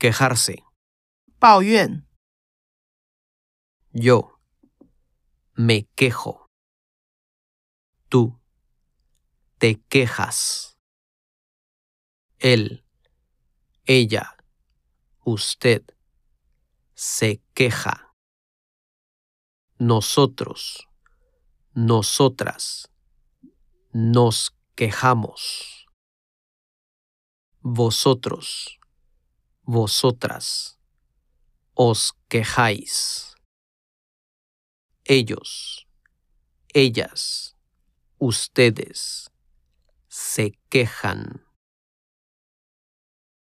quejarse. 抱怨、Yo me quejo. Tú te quejas. Él, ella, usted se queja. Nosotros, nosotras nos quejamos. Vosotros, vosotras os quejáis ellos, ellas, ustedes se quejan.